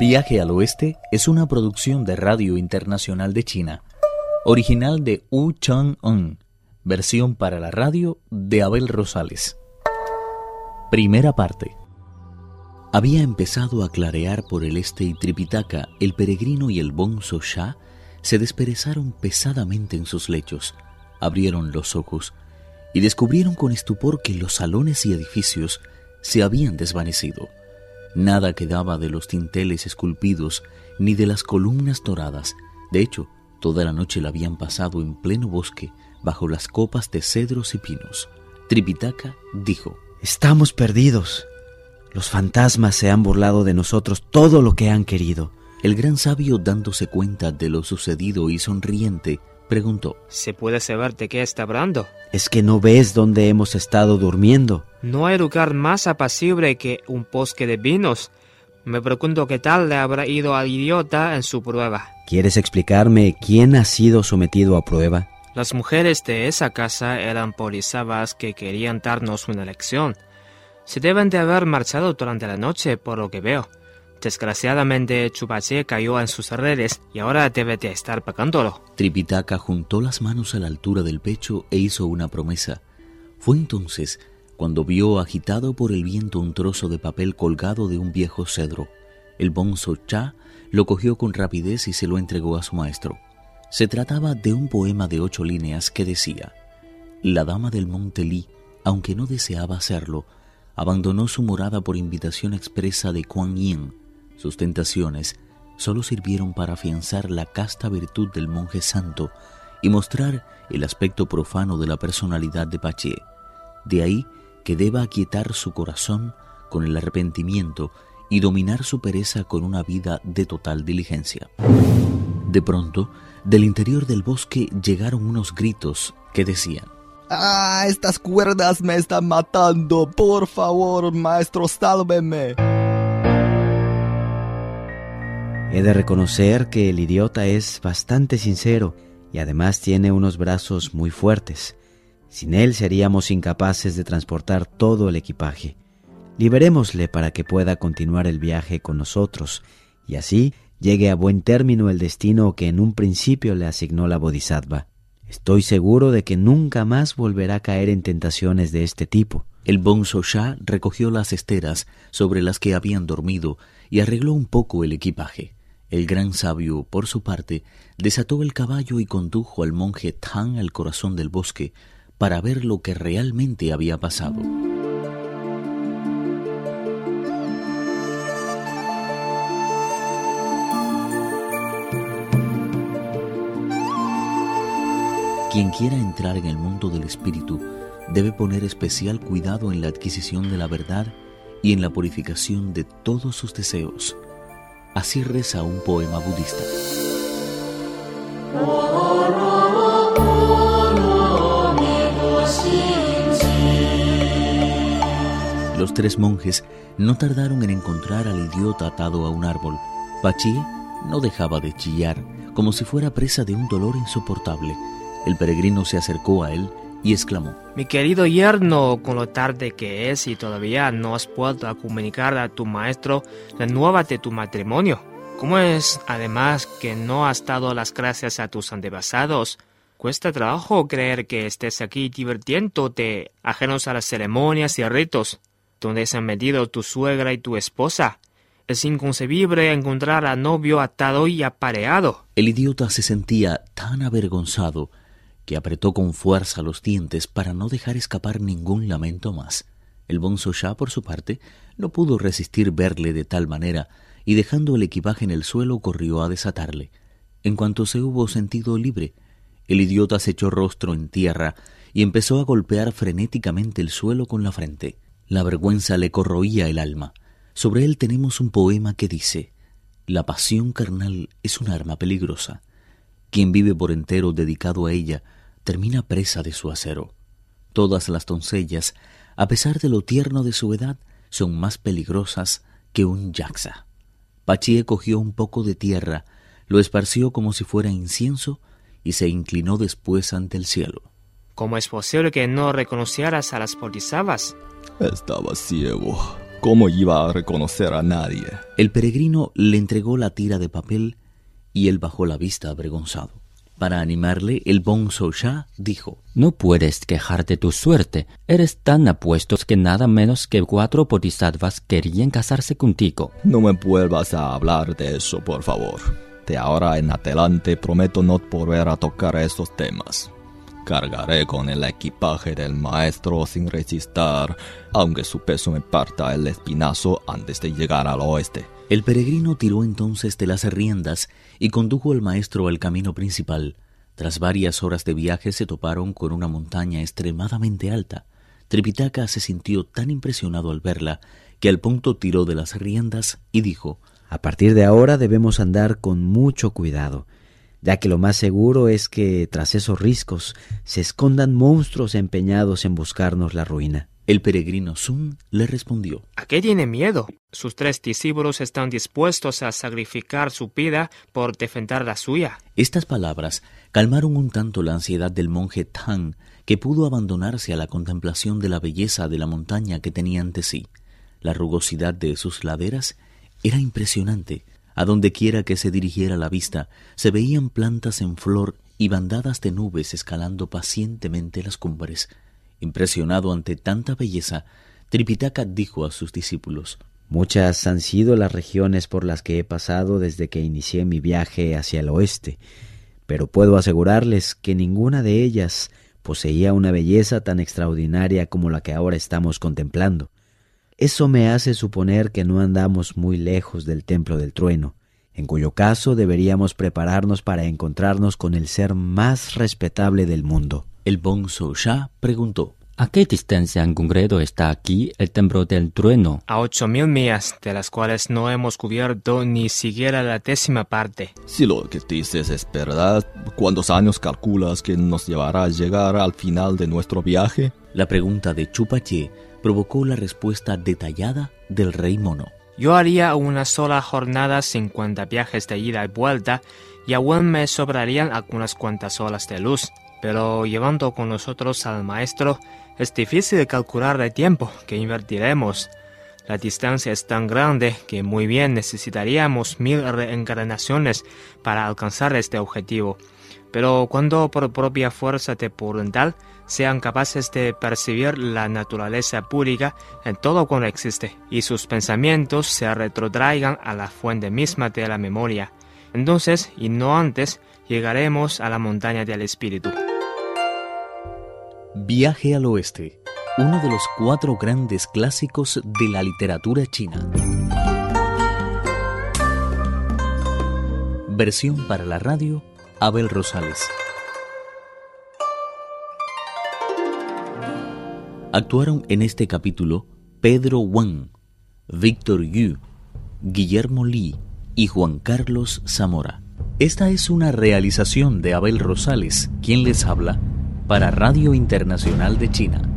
Viaje al Oeste es una producción de Radio Internacional de China, original de Wu Chang-un, versión para la radio de Abel Rosales. Primera parte. Había empezado a clarear por el este y Tripitaka, el peregrino y el bonzo Shah se desperezaron pesadamente en sus lechos, abrieron los ojos y descubrieron con estupor que los salones y edificios se habían desvanecido. Nada quedaba de los tinteles esculpidos ni de las columnas doradas. De hecho, toda la noche la habían pasado en pleno bosque, bajo las copas de cedros y pinos. Tripitaka dijo, Estamos perdidos. Los fantasmas se han burlado de nosotros todo lo que han querido. El gran sabio, dándose cuenta de lo sucedido y sonriente, preguntó, ¿Se puede saber de qué está hablando? ¿Es que no ves dónde hemos estado durmiendo? No hay lugar más apacible que un bosque de vinos. Me pregunto qué tal le habrá ido al idiota en su prueba. ¿Quieres explicarme quién ha sido sometido a prueba? Las mujeres de esa casa eran polisabas que querían darnos una lección. Se deben de haber marchado durante la noche, por lo que veo. Desgraciadamente, Chupache cayó en sus redes y ahora debe de estar pagándolo. Tripitaka juntó las manos a la altura del pecho e hizo una promesa. Fue entonces cuando vio agitado por el viento un trozo de papel colgado de un viejo cedro. El bonzo Cha lo cogió con rapidez y se lo entregó a su maestro. Se trataba de un poema de ocho líneas que decía: La dama del monte Li, aunque no deseaba hacerlo, abandonó su morada por invitación expresa de Kuan Yin. Sus tentaciones solo sirvieron para afianzar la casta virtud del monje santo y mostrar el aspecto profano de la personalidad de Pache. De ahí que deba aquietar su corazón con el arrepentimiento y dominar su pereza con una vida de total diligencia. De pronto, del interior del bosque llegaron unos gritos que decían, ¡Ah, estas cuerdas me están matando! Por favor, maestro, sálveme. He de reconocer que el idiota es bastante sincero y además tiene unos brazos muy fuertes. Sin él seríamos incapaces de transportar todo el equipaje. Liberémosle para que pueda continuar el viaje con nosotros y así llegue a buen término el destino que en un principio le asignó la Bodhisattva. Estoy seguro de que nunca más volverá a caer en tentaciones de este tipo. El bonzo Shah recogió las esteras sobre las que habían dormido y arregló un poco el equipaje. El gran sabio, por su parte, desató el caballo y condujo al monje Tang al corazón del bosque para ver lo que realmente había pasado. Quien quiera entrar en el mundo del espíritu debe poner especial cuidado en la adquisición de la verdad y en la purificación de todos sus deseos. Así reza un poema budista. Los tres monjes no tardaron en encontrar al idiota atado a un árbol. Pachi no dejaba de chillar, como si fuera presa de un dolor insoportable. El peregrino se acercó a él y exclamó, Mi querido yerno, con lo tarde que es y todavía no has podido comunicar a tu maestro la nueva de tu matrimonio. ¿Cómo es, además, que no has dado las gracias a tus antepasados? Cuesta trabajo creer que estés aquí divirtiéndote, ajenos a las ceremonias y ritos, donde se han metido tu suegra y tu esposa. Es inconcebible encontrar a novio atado y apareado. El idiota se sentía tan avergonzado que apretó con fuerza los dientes para no dejar escapar ningún lamento más. El bonzo Shah, por su parte, no pudo resistir verle de tal manera, y dejando el equipaje en el suelo corrió a desatarle. En cuanto se hubo sentido libre, el idiota se echó rostro en tierra y empezó a golpear frenéticamente el suelo con la frente. La vergüenza le corroía el alma. Sobre él tenemos un poema que dice La pasión carnal es un arma peligrosa. Quien vive por entero dedicado a ella termina presa de su acero. Todas las doncellas, a pesar de lo tierno de su edad, son más peligrosas que un yaxa. Pachie cogió un poco de tierra, lo esparció como si fuera incienso y se inclinó después ante el cielo. ¿Cómo es posible que no reconocieras a las bodhisattvas? Estaba ciego. ¿Cómo iba a reconocer a nadie? El peregrino le entregó la tira de papel y él bajó la vista avergonzado. Para animarle, el Bonzo Sha dijo: No puedes quejarte tu suerte. Eres tan apuesto que nada menos que cuatro bodhisattvas querían casarse contigo. No me vuelvas a hablar de eso, por favor. De ahora en adelante prometo no volver a tocar esos temas. Cargaré con el equipaje del maestro sin resistir, aunque su peso me parta el espinazo antes de llegar al oeste. El peregrino tiró entonces de las riendas y condujo al maestro al camino principal. Tras varias horas de viaje se toparon con una montaña extremadamente alta. Tripitaka se sintió tan impresionado al verla que al punto tiró de las riendas y dijo A partir de ahora debemos andar con mucho cuidado, ya que lo más seguro es que tras esos riscos se escondan monstruos empeñados en buscarnos la ruina. El peregrino Sun le respondió ¿A qué tiene miedo? Sus tres discípulos están dispuestos a sacrificar su vida por defender la suya. Estas palabras calmaron un tanto la ansiedad del monje Tang, que pudo abandonarse a la contemplación de la belleza de la montaña que tenía ante sí. La rugosidad de sus laderas era impresionante. A donde quiera que se dirigiera la vista, se veían plantas en flor y bandadas de nubes escalando pacientemente las cumbres. Impresionado ante tanta belleza, Tripitaka dijo a sus discípulos Muchas han sido las regiones por las que he pasado desde que inicié mi viaje hacia el oeste, pero puedo asegurarles que ninguna de ellas poseía una belleza tan extraordinaria como la que ahora estamos contemplando. Eso me hace suponer que no andamos muy lejos del templo del trueno, en cuyo caso deberíamos prepararnos para encontrarnos con el ser más respetable del mundo. El Bonzo Sha preguntó ¿A qué distancia en concreto está aquí el templo del trueno? A ocho mil millas, de las cuales no hemos cubierto ni siquiera la décima parte. Si lo que dices es verdad, ¿cuántos años calculas que nos llevará a llegar al final de nuestro viaje? La pregunta de Chupache provocó la respuesta detallada del rey mono. Yo haría una sola jornada 50 viajes de ida y vuelta y aún me sobrarían algunas cuantas horas de luz. Pero llevando con nosotros al maestro, es difícil calcular el tiempo que invertiremos. La distancia es tan grande que muy bien necesitaríamos mil reencarnaciones para alcanzar este objetivo. Pero cuando por propia fuerza temporal sean capaces de percibir la naturaleza pública en todo cuanto existe y sus pensamientos se retrotraigan a la fuente misma de la memoria, entonces y no antes llegaremos a la montaña del espíritu. Viaje al Oeste, uno de los cuatro grandes clásicos de la literatura china. Versión para la radio, Abel Rosales. Actuaron en este capítulo Pedro Wang, Víctor Yu, Guillermo Li y Juan Carlos Zamora. Esta es una realización de Abel Rosales, quien les habla para Radio Internacional de China.